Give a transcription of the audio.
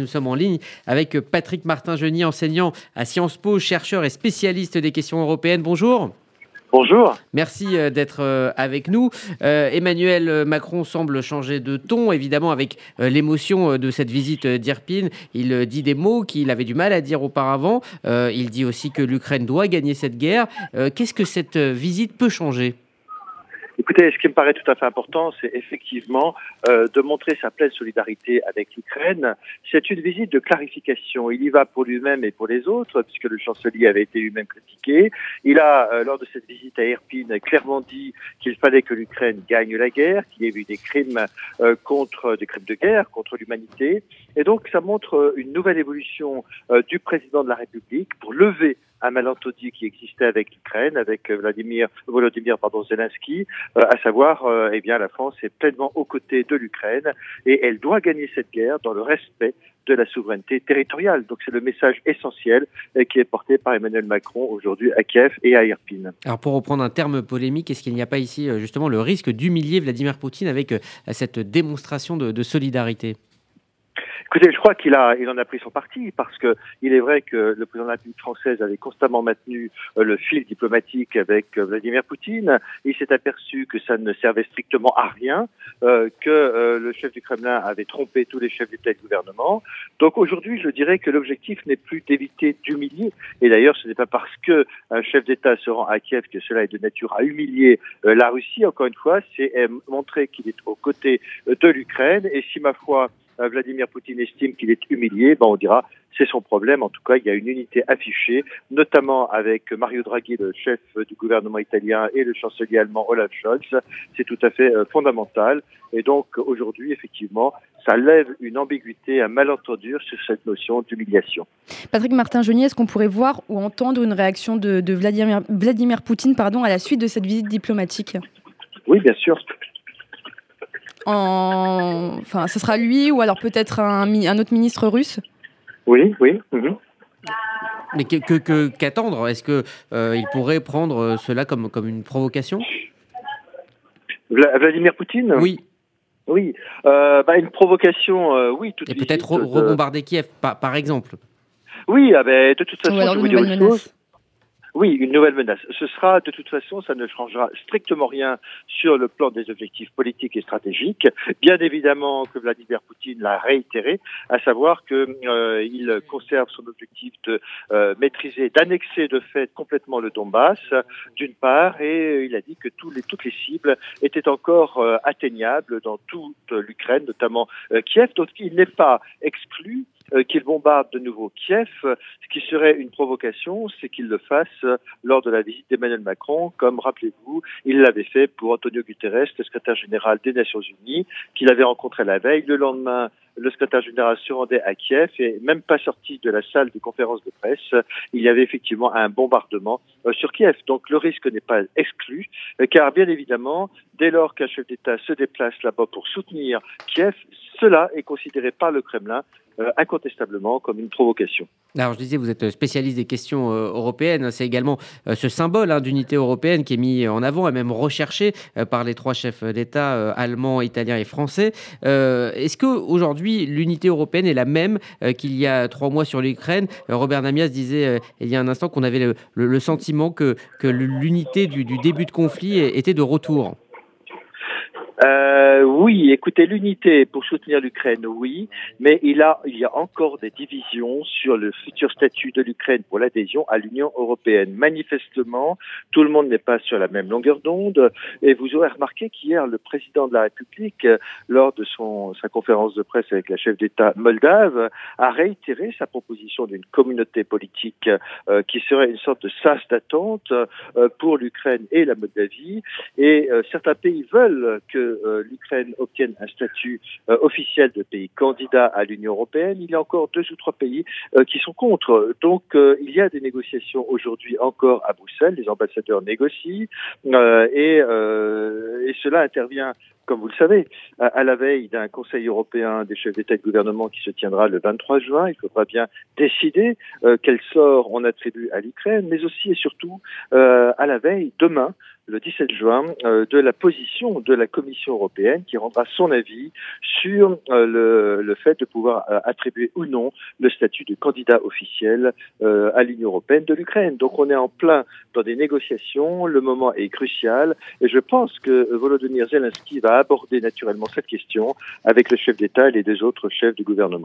Nous sommes en ligne avec Patrick Martin-Genier, enseignant à Sciences Po, chercheur et spécialiste des questions européennes. Bonjour. Bonjour. Merci euh, d'être euh, avec nous. Euh, Emmanuel Macron semble changer de ton, évidemment, avec l'émotion de cette visite d'Irpine. Il dit des mots qu'il avait du mal à dire auparavant. Il dit aussi que l'Ukraine doit gagner cette guerre. Qu'est-ce que cette visite peut changer? Écoutez, ce qui me paraît tout à fait important, c'est effectivement euh, de montrer sa pleine solidarité avec l'Ukraine. C'est une visite de clarification. Il y va pour lui-même et pour les autres, puisque le chancelier avait été lui-même critiqué. Il a, euh, lors de cette visite à Irpine, clairement dit qu'il fallait que l'Ukraine gagne la guerre, qu'il y ait eu des crimes euh, contre des crimes de guerre contre l'humanité. Et donc, ça montre une nouvelle évolution du président de la République pour lever un malentendu qui existait avec l'Ukraine, avec Vladimir Volodymyr pardon, Zelensky, euh, à savoir, euh, eh bien, la France est pleinement aux côtés de l'Ukraine et elle doit gagner cette guerre dans le respect de la souveraineté territoriale. Donc c'est le message essentiel euh, qui est porté par Emmanuel Macron aujourd'hui à Kiev et à Irpine. Alors pour reprendre un terme polémique, est-ce qu'il n'y a pas ici justement le risque d'humilier Vladimir Poutine avec cette démonstration de solidarité? Écoutez, je crois qu'il a, il en a pris son parti parce que il est vrai que le président de la République française avait constamment maintenu euh, le fil diplomatique avec euh, Vladimir Poutine. Il s'est aperçu que ça ne servait strictement à rien, euh, que le chef du Kremlin avait trompé tous les chefs d'État et de gouvernement. Donc aujourd'hui, je dirais que l'objectif n'est plus d'éviter d'humilier. Et d'ailleurs, ce n'est pas parce que un chef d'État se rend à Kiev que cela est de nature à humilier la Russie. Encore une fois, c'est montrer qu'il est aux côtés de l'Ukraine. Et si ma foi euh, Vladimir Poutine estime qu'il est humilié, ben on dira c'est son problème. En tout cas, il y a une unité affichée, notamment avec Mario Draghi, le chef du gouvernement italien, et le chancelier allemand Olaf Scholz. C'est tout à fait euh, fondamental. Et donc, aujourd'hui, effectivement, ça lève une ambiguïté, un malentendu sur cette notion d'humiliation. Patrick Martin-Genier, est-ce qu'on pourrait voir ou entendre une réaction de, Vladimir, Vladimir Poutine pardon, à la suite de cette visite diplomatique? Oui, bien sûr enfin, ce sera lui ou alors peut-être un, un autre ministre russe? Oui, oui. Mhm. Mais qu'attendre que, Est-ce qu'il euh, il pourrait prendre euh, cela comme, comme une provocation? Vladimir Poutine? Oui. Oui, euh, bah, une provocation, oui. Toute Et peut-être rebombarder Kiev, par, par exemple. Oui, ah ben, de toute façon, je vous dire une chose. Oui, une nouvelle menace. Ce sera, de toute façon, ça ne changera strictement rien sur le plan des objectifs politiques et stratégiques. Bien évidemment que Vladimir Poutine l'a réitéré, à savoir qu'il euh, conserve son objectif de euh, maîtriser, d'annexer de fait complètement le Donbass, d'une part, et il a dit que tous les, toutes les cibles étaient encore euh, atteignables dans toute l'Ukraine, notamment Kiev. Donc il n'est pas exclu euh, qu'il bombarde de nouveau Kiev. Ce qui serait une provocation, c'est qu'il le fasse lors de la visite d'Emmanuel Macron, comme, rappelez-vous, il l'avait fait pour Antonio Guterres, le secrétaire général des Nations Unies, qu'il avait rencontré la veille. Le lendemain, le secrétaire général se rendait à Kiev et même pas sorti de la salle de conférence de presse, il y avait effectivement un bombardement euh, sur Kiev. Donc le risque n'est pas exclu, euh, car bien évidemment, dès lors qu'un chef d'État se déplace là-bas pour soutenir Kiev, cela est considéré par le Kremlin euh, incontestablement comme une provocation. Alors je disais, vous êtes spécialiste des questions euh, européennes. C'est également euh, ce symbole hein, d'unité européenne qui est mis en avant et même recherché par les trois chefs d'État allemands, italiens et français. Est-ce qu'aujourd'hui l'unité européenne est la même qu'il y a trois mois sur l'Ukraine? Robert Namias disait il y a un instant qu'on avait le, sentiment que, que l'unité du, du début de conflit était de retour. Euh, oui, écoutez, l'unité pour soutenir l'Ukraine, oui, mais il, a, il y a encore des divisions sur le futur statut de l'Ukraine pour l'adhésion à l'Union européenne. Manifestement, tout le monde n'est pas sur la même longueur d'onde, et vous aurez remarqué qu'hier, le président de la République, lors de son, sa conférence de presse avec la chef d'État moldave, a réitéré sa proposition d'une communauté politique euh, qui serait une sorte de sas d'attente euh, pour l'Ukraine et la Moldavie, et euh, certains pays veulent que euh, l'Ukraine obtienne un statut euh, officiel de pays candidat à l'Union européenne, il y a encore deux ou trois pays euh, qui sont contre. Donc il y a des négociations aujourd'hui encore à Bruxelles, les ambassadeurs négocient et, et cela intervient comme vous le savez, à, la veille d'un Conseil européen des chefs d'État et de gouvernement qui se tiendra le 23 juin, il faudra bien décider quel sort on attribue à l'Ukraine, mais aussi et surtout à la veille, demain, le 17 juin de la position de la Commission européenne qui rendra son avis sur le, le, fait de pouvoir attribuer ou non le statut de candidat officiel à l'Union européenne de l'Ukraine. Donc on est en plein dans des négociations, le moment est crucial et je pense que Volodymyr Zelensky va aborder naturellement cette question avec le chef d'État et les deux autres chefs du gouvernement.